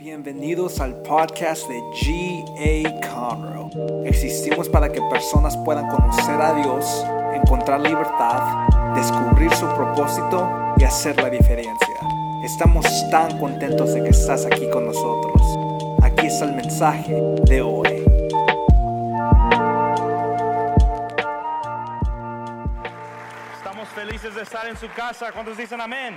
Bienvenidos al podcast de G.A. Conroe. Existimos para que personas puedan conocer a Dios, encontrar libertad, descubrir su propósito y hacer la diferencia. Estamos tan contentos de que estás aquí con nosotros. Aquí está el mensaje de hoy. Estamos felices de estar en su casa. ¿Cuántos dicen amén?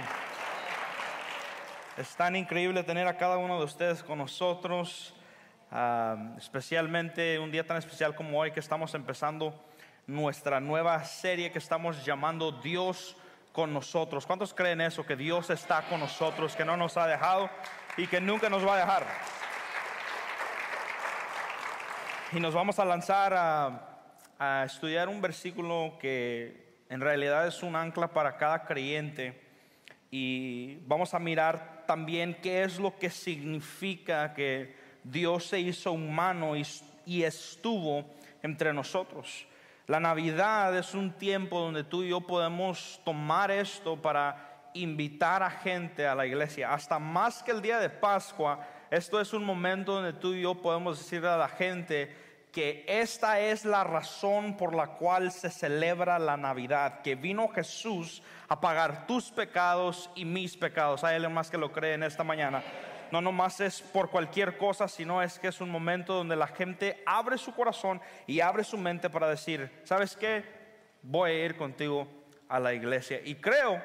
Es tan increíble tener a cada uno de ustedes con nosotros, ah, especialmente un día tan especial como hoy que estamos empezando nuestra nueva serie que estamos llamando Dios con nosotros. ¿Cuántos creen eso? Que Dios está con nosotros, que no nos ha dejado y que nunca nos va a dejar. Y nos vamos a lanzar a, a estudiar un versículo que en realidad es un ancla para cada creyente y vamos a mirar también qué es lo que significa que Dios se hizo humano y, estuvo entre nosotros. La Navidad es un tiempo donde tú y yo podemos tomar esto para invitar a gente a la iglesia. Hasta más que el día de Pascua, esto es un momento donde tú y yo podemos decirle a la gente que esta es la razón por la cual se celebra la Navidad, que vino Jesús a pagar tus pecados y mis pecados. Hay alguien más que lo cree en esta mañana. No nomás es por cualquier cosa, sino es que es un momento donde la gente abre su corazón y abre su mente para decir, ¿sabes qué? Voy a ir contigo a la iglesia. Y creo,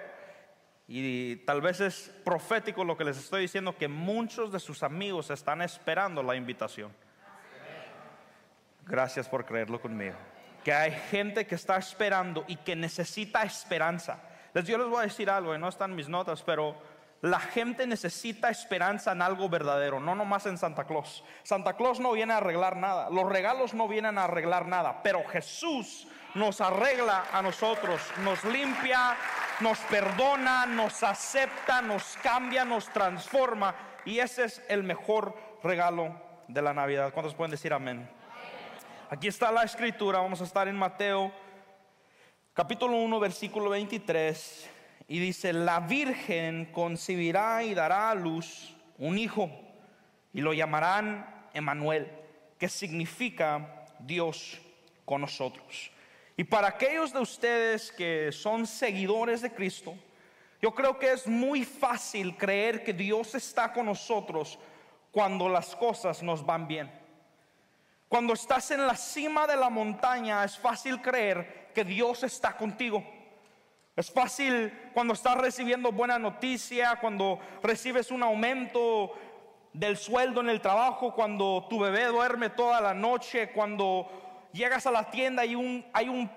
y tal vez es profético lo que les estoy diciendo, que muchos de sus amigos están esperando la invitación. Gracias por creerlo conmigo. Que hay gente que está esperando y que necesita esperanza. Les, yo les voy a decir algo, y no están mis notas, pero la gente necesita esperanza en algo verdadero, no nomás en Santa Claus. Santa Claus no viene a arreglar nada, los regalos no vienen a arreglar nada, pero Jesús nos arregla a nosotros, nos limpia, nos perdona, nos acepta, nos cambia, nos transforma. Y ese es el mejor regalo de la Navidad. ¿Cuántos pueden decir amén? Aquí está la escritura, vamos a estar en Mateo capítulo 1, versículo 23, y dice, la Virgen concebirá y dará a luz un hijo, y lo llamarán Emanuel, que significa Dios con nosotros. Y para aquellos de ustedes que son seguidores de Cristo, yo creo que es muy fácil creer que Dios está con nosotros cuando las cosas nos van bien. Cuando estás en la cima de la montaña es fácil creer que Dios está contigo. Es fácil cuando estás recibiendo buena noticia, cuando recibes un aumento del sueldo en el trabajo, cuando tu bebé duerme toda la noche, cuando llegas a la tienda y hay un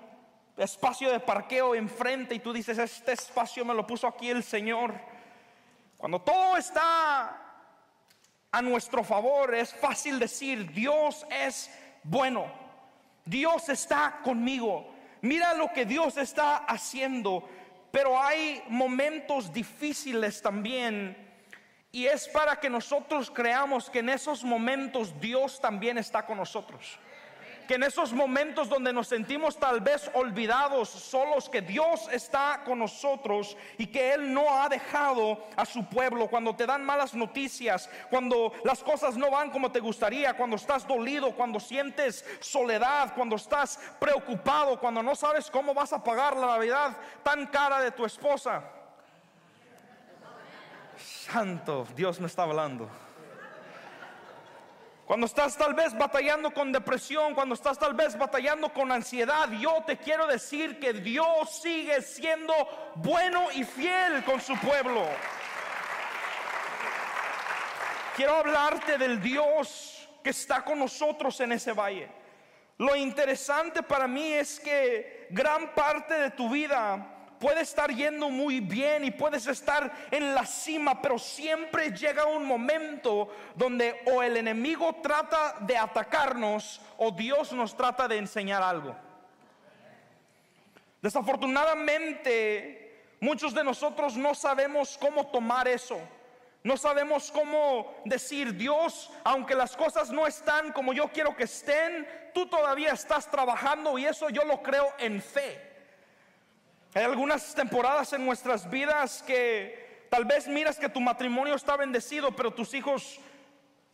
espacio de parqueo enfrente y tú dices, este espacio me lo puso aquí el Señor. Cuando todo está a nuestro favor, es fácil decir, Dios es bueno, Dios está conmigo. Mira lo que Dios está haciendo, pero hay momentos difíciles también. Y es para que nosotros creamos que en esos momentos Dios también está con nosotros que en esos momentos donde nos sentimos tal vez olvidados, solos, que Dios está con nosotros y que Él no ha dejado a su pueblo. Cuando te dan malas noticias, cuando las cosas no van como te gustaría, cuando estás dolido, cuando sientes soledad, cuando estás preocupado, cuando no sabes cómo vas a pagar la Navidad tan cara de tu esposa. Santo, Dios me está hablando. Cuando estás tal vez batallando con depresión, cuando estás tal vez batallando con ansiedad, yo te quiero decir que Dios sigue siendo bueno y fiel con su pueblo. Quiero hablarte del Dios que está con nosotros en ese valle. Lo interesante para mí es que gran parte de tu vida puede estar yendo muy bien y puedes estar en la cima, pero siempre llega un momento donde o el enemigo trata de atacarnos o Dios nos trata de enseñar algo. Desafortunadamente, muchos de nosotros no sabemos cómo tomar eso. No sabemos cómo decir, Dios, aunque las cosas no están como yo quiero que estén, tú todavía estás trabajando y eso yo lo creo en fe. Hay algunas temporadas en nuestras vidas que tal vez miras que tu matrimonio está bendecido, pero tus hijos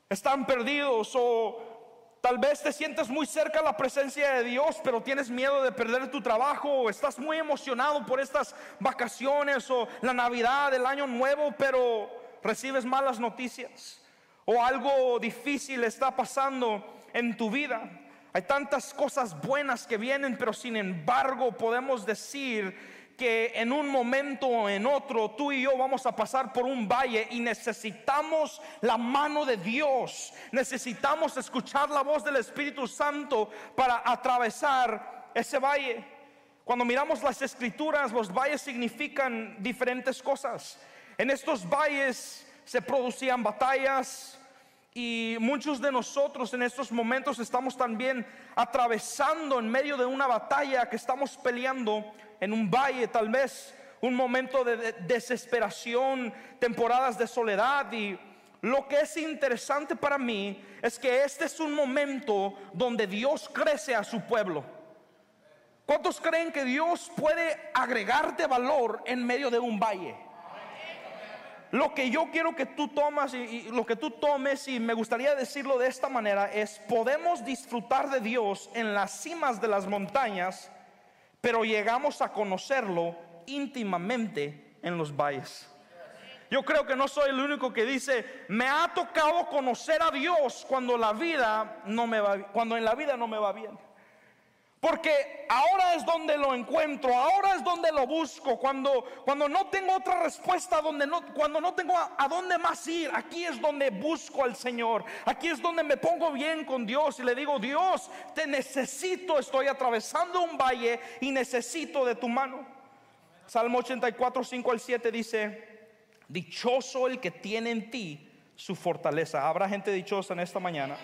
están perdidos o tal vez te sientes muy cerca a la presencia de Dios, pero tienes miedo de perder tu trabajo o estás muy emocionado por estas vacaciones o la Navidad, el año nuevo, pero recibes malas noticias o algo difícil está pasando en tu vida. Hay tantas cosas buenas que vienen, pero sin embargo podemos decir que en un momento o en otro tú y yo vamos a pasar por un valle y necesitamos la mano de Dios. Necesitamos escuchar la voz del Espíritu Santo para atravesar ese valle. Cuando miramos las escrituras, los valles significan diferentes cosas. En estos valles se producían batallas, y muchos de nosotros en estos momentos estamos también atravesando en medio de una batalla que estamos peleando en un valle, tal vez un momento de desesperación, temporadas de soledad y lo que es interesante para mí es que este es un momento donde Dios crece a su pueblo. ¿Cuántos creen que Dios puede agregarte valor en medio de un valle? Lo que yo quiero que tú tomas y, lo que tú tomes y me gustaría decirlo de esta manera es podemos disfrutar de Dios en las cimas de las montañas pero llegamos a conocerlo íntimamente en los valles. Yo creo que no soy el único que dice, me ha tocado conocer a Dios cuando la vida no me va cuando en la vida no me va bien. Porque ahora es donde lo encuentro, ahora es donde lo busco, cuando, cuando no tengo otra respuesta, donde no, cuando no tengo a, dónde más ir, aquí es donde busco al Señor, aquí es donde me pongo bien con Dios y le digo, Dios, te necesito, estoy atravesando un valle y necesito de tu mano. Salmo 84, 5 al 7 dice, dichoso el que tiene en ti su fortaleza. Habrá gente dichosa en esta mañana.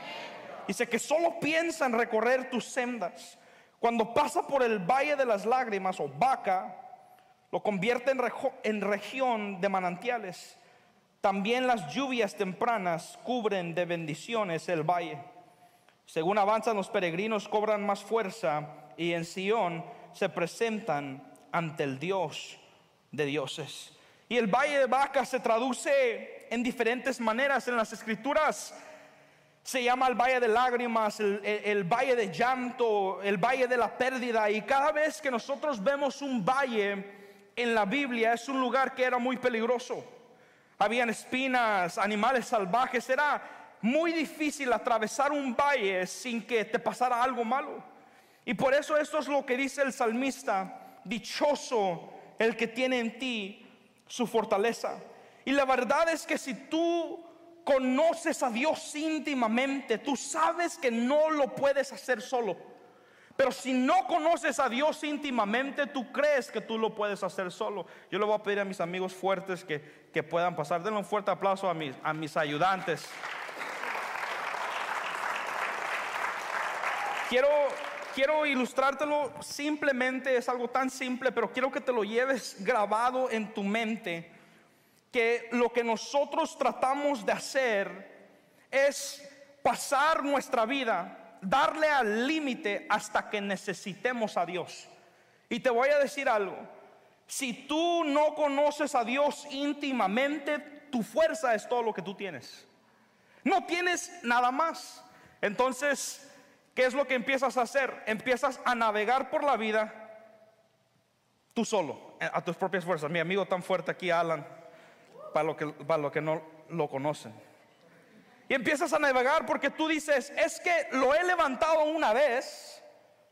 Dice que solo piensa en recorrer tus sendas. Cuando pasa por el valle de las lágrimas o vaca, lo convierte en, región de manantiales. También las lluvias tempranas cubren de bendiciones el valle. Según avanzan los peregrinos cobran más fuerza y en Sión se presentan ante el Dios de dioses. Y el valle de vaca se traduce en diferentes maneras en las escrituras se llama el valle de lágrimas, el, valle de llanto, el valle de la pérdida. Y cada vez que nosotros vemos un valle en la Biblia, es un lugar que era muy peligroso. Habían espinas, animales salvajes. Era muy difícil atravesar un valle sin que te pasara algo malo. Y por eso esto es lo que dice el salmista, dichoso el que tiene en ti su fortaleza. Y la verdad es que si tú conoces a Dios íntimamente, tú sabes que no lo puedes hacer solo. Pero si no conoces a Dios íntimamente, tú crees que tú lo puedes hacer solo. Yo le voy a pedir a mis amigos fuertes que, que puedan pasar. Denle un fuerte aplauso a mis, a mis ayudantes. Quiero, quiero ilustrártelo simplemente, es algo tan simple, pero quiero que te lo lleves grabado en tu mente que lo que nosotros tratamos de hacer es pasar nuestra vida, darle al límite hasta que necesitemos a Dios. Y te voy a decir algo, si tú no conoces a Dios íntimamente, tu fuerza es todo lo que tú tienes. No tienes nada más. Entonces, ¿qué es lo que empiezas a hacer? Empiezas a navegar por la vida tú solo, a tus propias fuerzas. Mi amigo tan fuerte aquí, Alan para los que, para que no lo conocen. Y empiezas a navegar porque tú dices, es que lo he levantado una vez,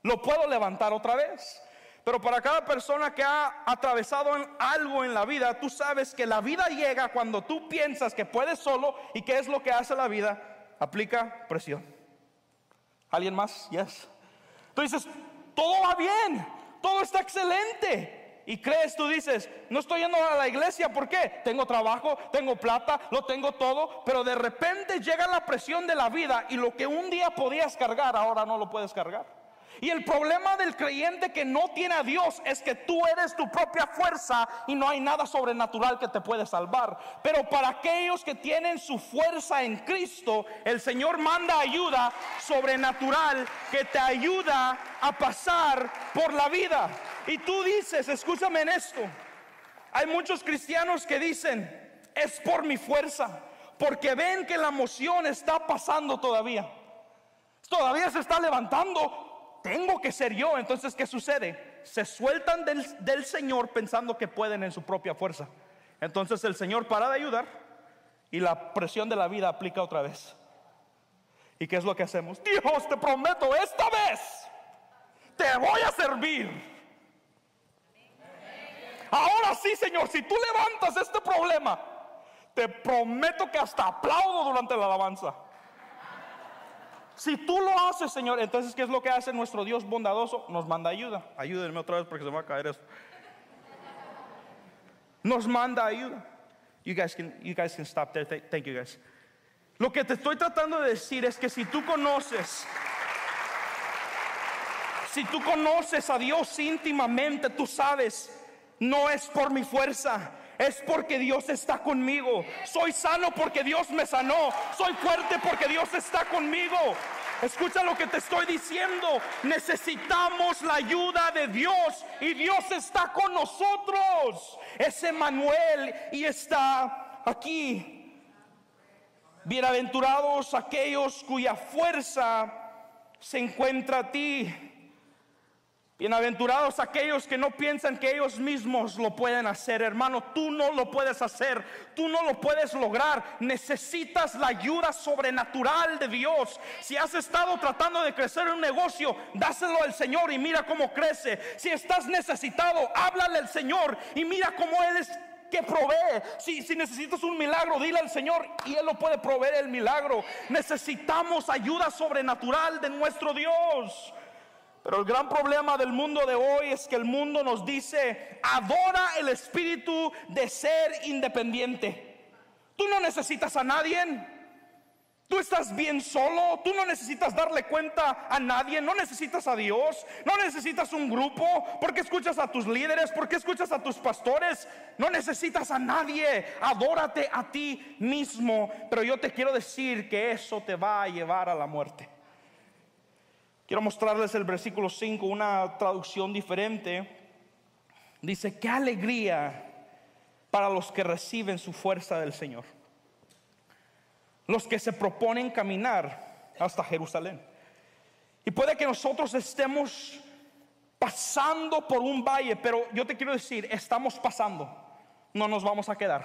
lo puedo levantar otra vez. Pero para cada persona que ha atravesado algo en la vida, tú sabes que la vida llega cuando tú piensas que puedes solo y qué es lo que hace la vida, aplica presión. ¿Alguien más? Yes. Tú dices, todo va bien, todo está excelente. Y crees, tú dices, no estoy yendo a la iglesia, ¿por qué? Tengo trabajo, tengo plata, lo tengo todo, pero de repente llega la presión de la vida y lo que un día podías cargar, ahora no lo puedes cargar. Y el problema del creyente que no tiene a Dios es que tú eres tu propia fuerza y no hay nada sobrenatural que te puede salvar. Pero para aquellos que tienen su fuerza en Cristo, el Señor manda ayuda sobrenatural que te ayuda a pasar por la vida. Y tú dices, escúchame en esto, hay muchos cristianos que dicen, es por mi fuerza, porque ven que la emoción está pasando todavía. Todavía se está levantando. Tengo que ser yo. Entonces, ¿qué sucede? Se sueltan del, del Señor pensando que pueden en su propia fuerza. Entonces el Señor para de ayudar y la presión de la vida aplica otra vez. ¿Y qué es lo que hacemos? Dios, te prometo, esta vez te voy a servir. Ahora sí, Señor, si tú levantas este problema, te prometo que hasta aplaudo durante la alabanza. Si tú lo haces, Señor, entonces ¿qué es lo que hace nuestro Dios bondadoso? Nos manda ayuda. Ayúdenme otra vez porque se me va a caer esto. Nos manda ayuda. You guys can, you guys can stop there. Thank you guys. Lo que te estoy tratando de decir es que si tú conoces, si tú conoces a Dios íntimamente, tú sabes, no es por mi fuerza, es porque Dios está conmigo. Soy sano porque Dios me sanó. Soy fuerte porque Dios está conmigo. Escucha lo que te estoy diciendo. Necesitamos la ayuda de Dios y Dios está con nosotros. Es Emanuel y está aquí. Bienaventurados aquellos cuya fuerza se encuentra a ti. Bienaventurados aquellos que no piensan que ellos mismos lo pueden hacer, hermano. Tú no lo puedes hacer, tú no lo puedes lograr. Necesitas la ayuda sobrenatural de Dios. Si has estado tratando de crecer en un negocio, dáselo al Señor y mira cómo crece. Si estás necesitado, háblale al Señor y mira cómo Él es que provee. Si, si necesitas un milagro, dile al Señor y Él lo puede proveer el milagro. Necesitamos ayuda sobrenatural de nuestro Dios. Pero el gran problema del mundo de hoy es que el mundo nos dice, adora el espíritu de ser independiente. Tú no necesitas a nadie. Tú estás bien solo, tú no necesitas darle cuenta a nadie, no necesitas a Dios, no necesitas un grupo, porque escuchas a tus líderes, porque escuchas a tus pastores, no necesitas a nadie, adórate a ti mismo, pero yo te quiero decir que eso te va a llevar a la muerte. Quiero mostrarles el versículo 5, una traducción diferente. Dice, qué alegría para los que reciben su fuerza del Señor. Los que se proponen caminar hasta Jerusalén. Y puede que nosotros estemos pasando por un valle, pero yo te quiero decir, estamos pasando, no nos vamos a quedar.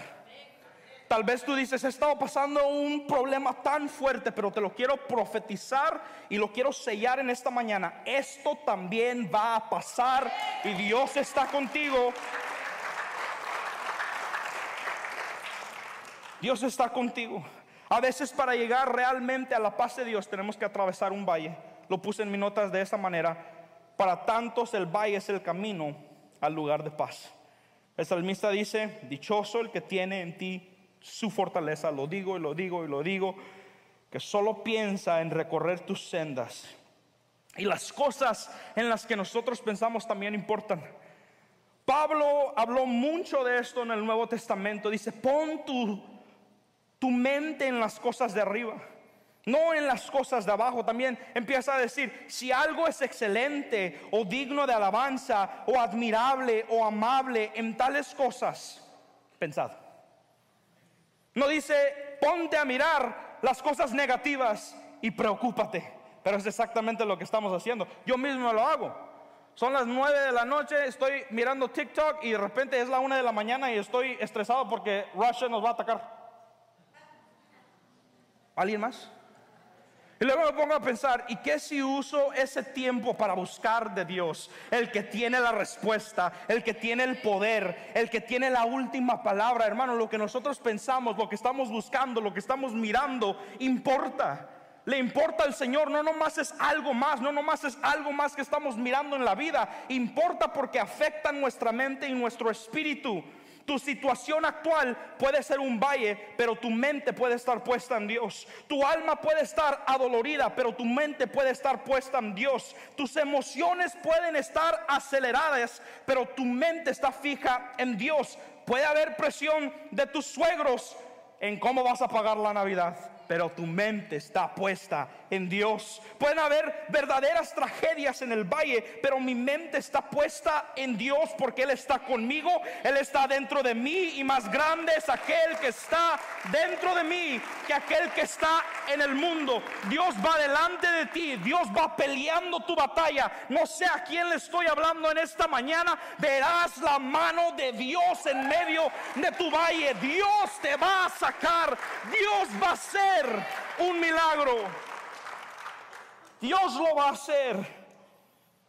Tal vez tú dices, he estado pasando un problema tan fuerte, pero te lo quiero profetizar y lo quiero sellar en esta mañana. Esto también va a pasar y Dios está contigo. Dios está contigo. A veces para llegar realmente a la paz de Dios tenemos que atravesar un valle. Lo puse en mis notas de esa manera. Para tantos el valle es el camino al lugar de paz. El salmista dice, dichoso el que tiene en ti su fortaleza, lo digo y lo digo y lo digo, que solo piensa en recorrer tus sendas. Y las cosas en las que nosotros pensamos también importan. Pablo habló mucho de esto en el Nuevo Testamento. Dice, pon tu, tu mente en las cosas de arriba, no en las cosas de abajo. También empieza a decir, si algo es excelente o digno de alabanza o admirable o amable en tales cosas, pensad. No dice, ponte a mirar las cosas negativas y preocúpate. Pero es exactamente lo que estamos haciendo. Yo mismo lo hago. Son las nueve de la noche, estoy mirando TikTok y de repente es la una de la mañana y estoy estresado porque Russia nos va a atacar. ¿Alguien más? Y luego me pongo a pensar, ¿y qué si uso ese tiempo para buscar de Dios? El que tiene la respuesta, el que tiene el poder, el que tiene la última palabra, hermano, lo que nosotros pensamos, lo que estamos buscando, lo que estamos mirando, importa. Le importa al Señor, no nomás es algo más, no nomás es algo más que estamos mirando en la vida, importa porque afecta nuestra mente y nuestro espíritu. Tu situación actual puede ser un valle, pero tu mente puede estar puesta en Dios. Tu alma puede estar adolorida, pero tu mente puede estar puesta en Dios. Tus emociones pueden estar aceleradas, pero tu mente está fija en Dios. Puede haber presión de tus suegros en cómo vas a pagar la Navidad, pero tu mente está puesta en Dios. Pueden haber verdaderas tragedias en el valle, pero mi mente está puesta en Dios porque Él está conmigo, Él está dentro de mí y más grande es aquel que está dentro de mí que aquel que está en el mundo. Dios va delante de ti, Dios va peleando tu batalla. No sé a quién le estoy hablando en esta mañana, verás la mano de Dios en medio de tu valle. Dios te va a sacar, Dios va a hacer un milagro. Dios lo va a hacer.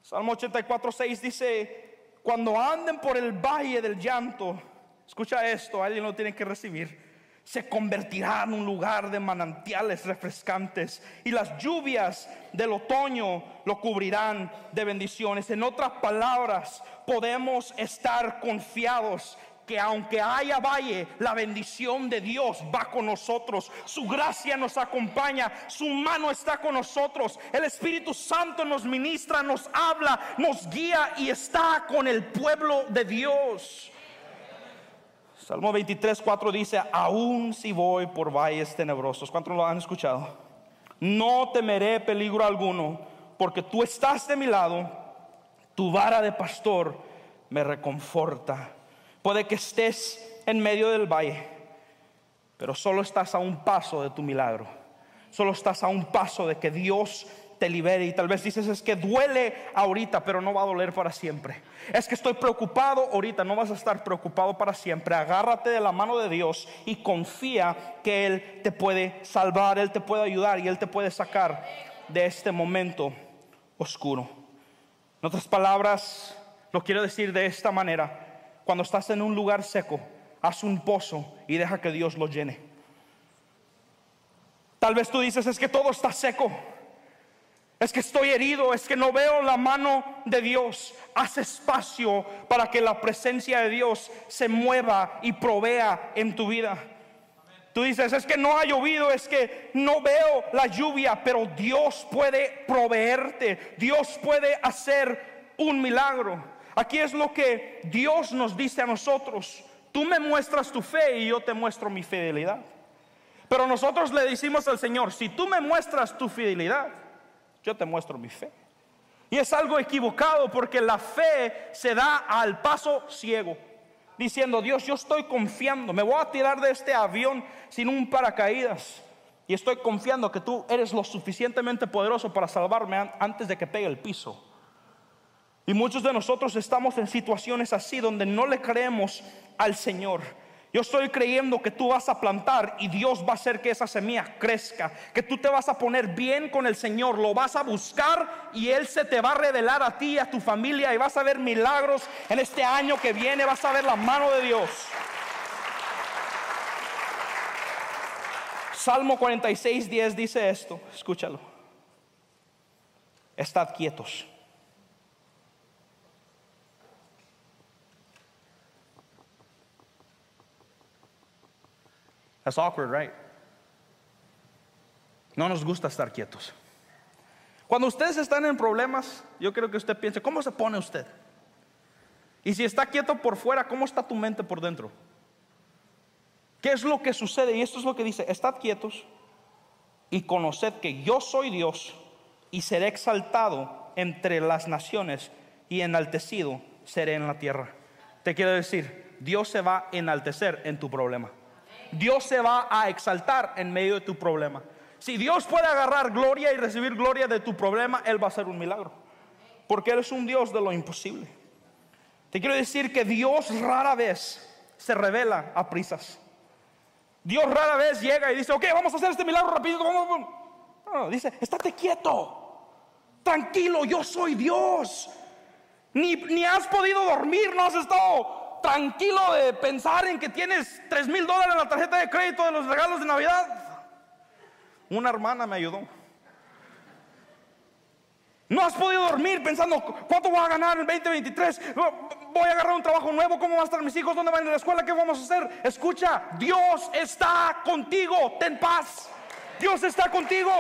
Salmo 84, 6 dice, cuando anden por el valle del llanto, escucha esto, alguien lo tiene que recibir, se convertirá en un lugar de manantiales refrescantes y las lluvias del otoño lo cubrirán de bendiciones. En otras palabras, podemos estar confiados que aunque haya valle, la bendición de Dios va con nosotros. Su gracia nos acompaña, su mano está con nosotros. El Espíritu Santo nos ministra, nos habla, nos guía y está con el pueblo de Dios. Salmo 23, 4 dice, aún si voy por valles tenebrosos, ¿cuántos lo han escuchado? No temeré peligro alguno, porque tú estás de mi lado, tu vara de pastor me reconforta. Puede que estés en medio del valle, pero solo estás a un paso de tu milagro. Solo estás a un paso de que Dios te libere. Y tal vez dices, es que duele ahorita, pero no va a doler para siempre. Es que estoy preocupado ahorita, no vas a estar preocupado para siempre. Agárrate de la mano de Dios y confía que Él te puede salvar, Él te puede ayudar y Él te puede sacar de este momento oscuro. En otras palabras, lo quiero decir de esta manera. Cuando estás en un lugar seco, haz un pozo y deja que Dios lo llene. Tal vez tú dices, es que todo está seco. Es que estoy herido, es que no veo la mano de Dios. Haz espacio para que la presencia de Dios se mueva y provea en tu vida. Tú dices, es que no ha llovido, es que no veo la lluvia, pero Dios puede proveerte, Dios puede hacer un milagro. Aquí es lo que Dios nos dice a nosotros. Tú me muestras tu fe y yo te muestro mi fidelidad. Pero nosotros le decimos al Señor, si tú me muestras tu fidelidad, yo te muestro mi fe. Y es algo equivocado porque la fe se da al paso ciego, diciendo, Dios, yo estoy confiando, me voy a tirar de este avión sin un paracaídas. Y estoy confiando que tú eres lo suficientemente poderoso para salvarme antes de que pegue el piso. Y muchos de nosotros estamos en situaciones así donde no le creemos al Señor. Yo estoy creyendo que tú vas a plantar y Dios va a hacer que esa semilla crezca, que tú te vas a poner bien con el Señor, lo vas a buscar y Él se te va a revelar a ti a tu familia y vas a ver milagros en este año que viene, vas a ver la mano de Dios. Salmo 46, 10 dice esto, escúchalo. Estad quietos That's awkward, right? No nos gusta estar quietos. Cuando ustedes están en problemas, yo creo que usted piense, ¿cómo se pone usted? Y si está quieto por fuera, ¿cómo está tu mente por dentro? ¿Qué es lo que sucede? Y esto es lo que dice, estad quietos y conoced que yo soy Dios y seré exaltado entre las naciones y enaltecido seré en la tierra. Te quiero decir, Dios se va a enaltecer en tu problema. Dios se va a exaltar en medio de tu problema. Si Dios puede agarrar gloria y recibir gloria de tu problema, Él va a hacer un milagro. Porque Él es un Dios de lo imposible. Te quiero decir que Dios rara vez se revela a prisas. Dios rara vez llega y dice, ok, vamos a hacer este milagro rápido. No, dice, estate quieto. Tranquilo, yo soy Dios. Ni, ni has podido dormir, no has estado tranquilo de pensar en que tienes 3 mil dólares en la tarjeta de crédito de los regalos de Navidad. Una hermana me ayudó. No has podido dormir pensando cuánto voy a ganar en 2023. Voy a agarrar un trabajo nuevo. ¿Cómo van a estar mis hijos? ¿Dónde van a ir a la escuela? ¿Qué vamos a hacer? Escucha, Dios está contigo. Ten paz. Dios está contigo.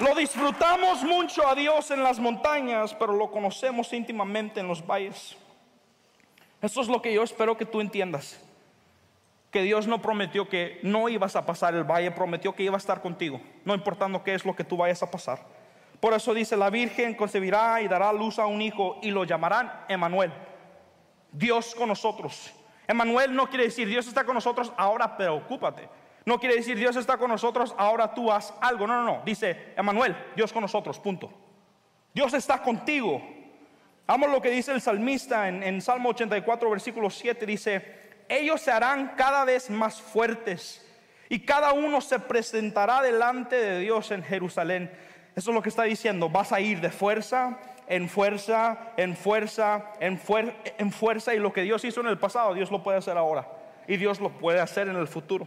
Lo disfrutamos mucho a Dios en las montañas, pero lo conocemos íntimamente en los valles. Eso es lo que yo espero que tú entiendas. que Dios no prometió que no ibas a pasar el valle, prometió que iba a estar contigo, no importando qué es lo que tú vayas a pasar. Por eso dice, la Virgen concebirá y dará luz a un hijo y lo llamarán Emanuel, Dios con nosotros. Emanuel no quiere decir Dios está con nosotros, ahora preocúpate. No quiere decir Dios está con nosotros, ahora tú haz algo. No, no, no. Dice Emanuel, Dios con nosotros, punto. Dios está contigo. Vamos lo que dice el salmista en, en Salmo 84, versículo 7. Dice, ellos se harán cada vez más fuertes y cada uno se presentará delante de Dios en Jerusalén. Eso es lo que está diciendo. Vas a ir de fuerza en fuerza, en fuerza, en, en fuerza. Y lo que Dios hizo en el pasado, Dios lo puede hacer ahora. Y Dios lo puede hacer en el futuro.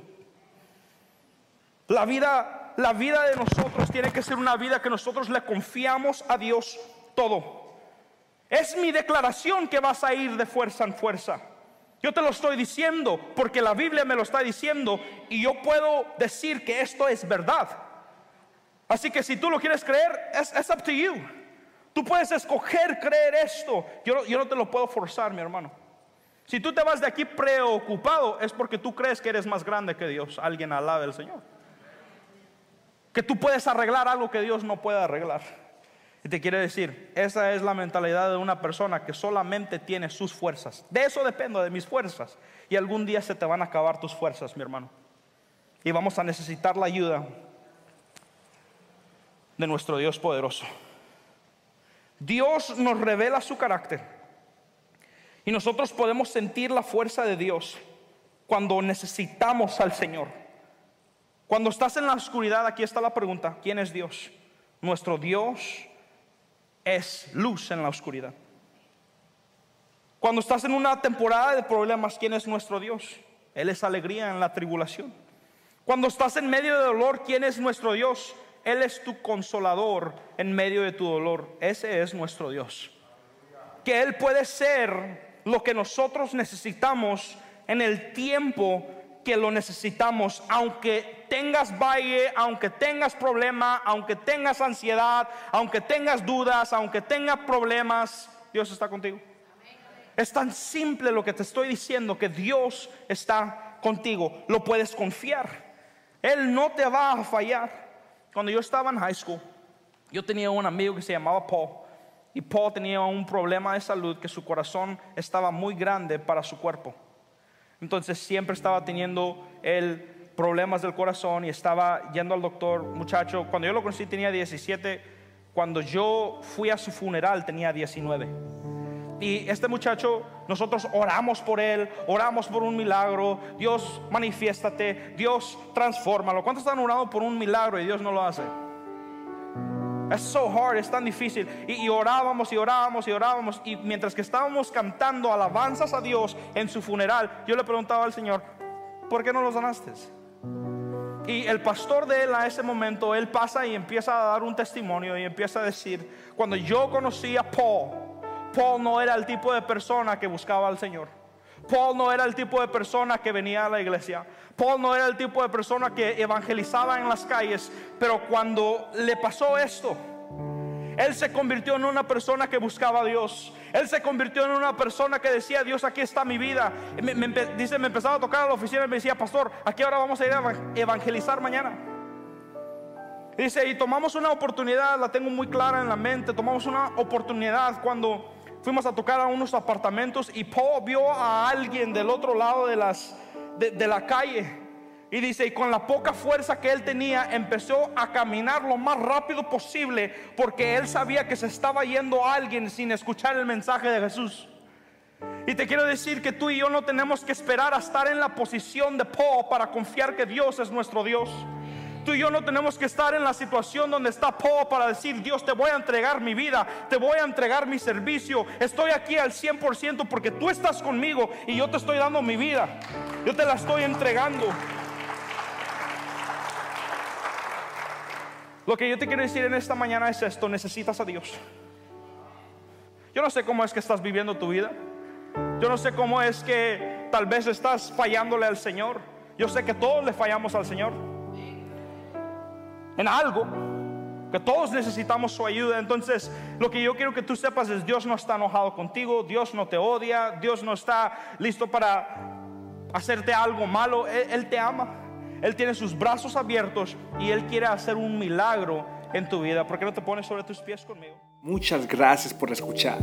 La vida, la vida de nosotros tiene que ser una vida que nosotros le confiamos a Dios todo. Es mi declaración que vas a ir de fuerza en fuerza. Yo te lo estoy diciendo porque la Biblia me lo está diciendo y yo puedo decir que esto es verdad. Así que si tú lo quieres creer, es, up to you. Tú puedes escoger creer esto. Yo, yo no te lo puedo forzar, mi hermano. Si tú te vas de aquí preocupado, es porque tú crees que eres más grande que Dios. Alguien alabe al Señor. Que tú puedes arreglar algo que Dios no puede arreglar. Y te quiere decir, esa es la mentalidad de una persona que solamente tiene sus fuerzas. De eso dependo, de mis fuerzas. Y algún día se te van a acabar tus fuerzas, mi hermano. Y vamos a necesitar la ayuda de nuestro Dios poderoso. Dios nos revela su carácter. Y nosotros podemos sentir la fuerza de Dios cuando necesitamos al Señor. Cuando estás en la oscuridad, aquí está la pregunta, ¿quién es Dios? Nuestro Dios es luz en la oscuridad. Cuando estás en una temporada de problemas, ¿quién es nuestro Dios? Él es alegría en la tribulación. Cuando estás en medio de dolor, ¿quién es nuestro Dios? Él es tu consolador en medio de tu dolor. Ese es nuestro Dios. Que Él puede ser lo que nosotros necesitamos en el tiempo que lo necesitamos, aunque tengas valle, aunque tengas problema, aunque tengas ansiedad, aunque tengas dudas, aunque tengas problemas, Dios está contigo. Es tan simple lo que te estoy diciendo que Dios está contigo, lo puedes confiar. Él no te va a fallar. Cuando yo estaba en high school, yo tenía un amigo que se llamaba Paul. Y Paul tenía un problema de salud que su corazón estaba muy grande para su cuerpo. Entonces siempre estaba teniendo el problemas del corazón y estaba yendo al doctor, muchacho. Cuando yo lo conocí tenía 17, cuando yo fui a su funeral tenía 19. Y este muchacho, nosotros oramos por él, oramos por un milagro. Dios, manifiéstate, Dios, transfórmalo. ¿Cuántos están orando por un milagro y Dios no lo hace? Es so hard, es tan difícil. Y, orábamos y orábamos y orábamos. Y mientras que estábamos cantando alabanzas a Dios en su funeral, yo le preguntaba al Señor, ¿por qué no lo sanaste? Y el pastor de él a ese momento, él pasa y empieza a dar un testimonio y empieza a decir, cuando yo conocí a Paul, Paul no era el tipo de persona que buscaba al Señor. Paul no era el tipo de persona que venía a la iglesia. Paul no era el tipo de persona que evangelizaba en las calles. Pero cuando le pasó esto, él se convirtió en una persona que buscaba a Dios. Él se convirtió en una persona que decía, Dios, aquí está mi vida. dice, me empezaba a tocar a la oficina y me decía, pastor, aquí ahora vamos a ir a evangelizar mañana. Dice, y tomamos una oportunidad, la tengo muy clara en la mente, tomamos una oportunidad cuando fuimos a tocar a unos apartamentos y Paul vio a alguien del otro lado de, las, de, la calle. Y dice, y con la poca fuerza que él tenía, empezó a caminar lo más rápido posible porque él sabía que se estaba yendo alguien sin escuchar el mensaje de Jesús. Y te quiero decir que tú y yo no tenemos que esperar a estar en la posición de Paul para confiar que Dios es nuestro Dios. Tú y yo no tenemos que estar en la situación donde está Paul para decir, Dios, te voy a entregar mi vida, te voy a entregar mi servicio. Estoy aquí al 100% porque tú estás conmigo y yo te estoy dando mi vida. Yo te la estoy entregando. Lo que yo te quiero decir en esta mañana es esto, necesitas a Dios. Yo no sé cómo es que estás viviendo tu vida. Yo no sé cómo es que tal vez estás fallándole al Señor. Yo sé que todos le fallamos al Señor en algo, que todos necesitamos su ayuda. Entonces, lo que yo quiero que tú sepas es, Dios no está enojado contigo, Dios no te odia, Dios no está listo para hacerte algo malo, Él, te ama. Él tiene sus brazos abiertos y Él quiere hacer un milagro en tu vida. ¿Por qué no te pones sobre tus pies conmigo? Muchas gracias por escuchar.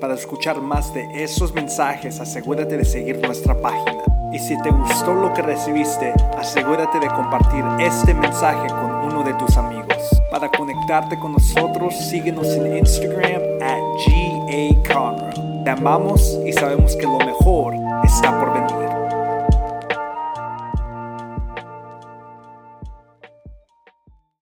Para escuchar más de esos mensajes, asegúrate de seguir nuestra página. Y si te gustó lo que recibiste, asegúrate de compartir este mensaje con uno de tus amigos. Para conectarte con nosotros, síguenos en Instagram at GA Conroe. Te amamos y sabemos que lo mejor está por venir.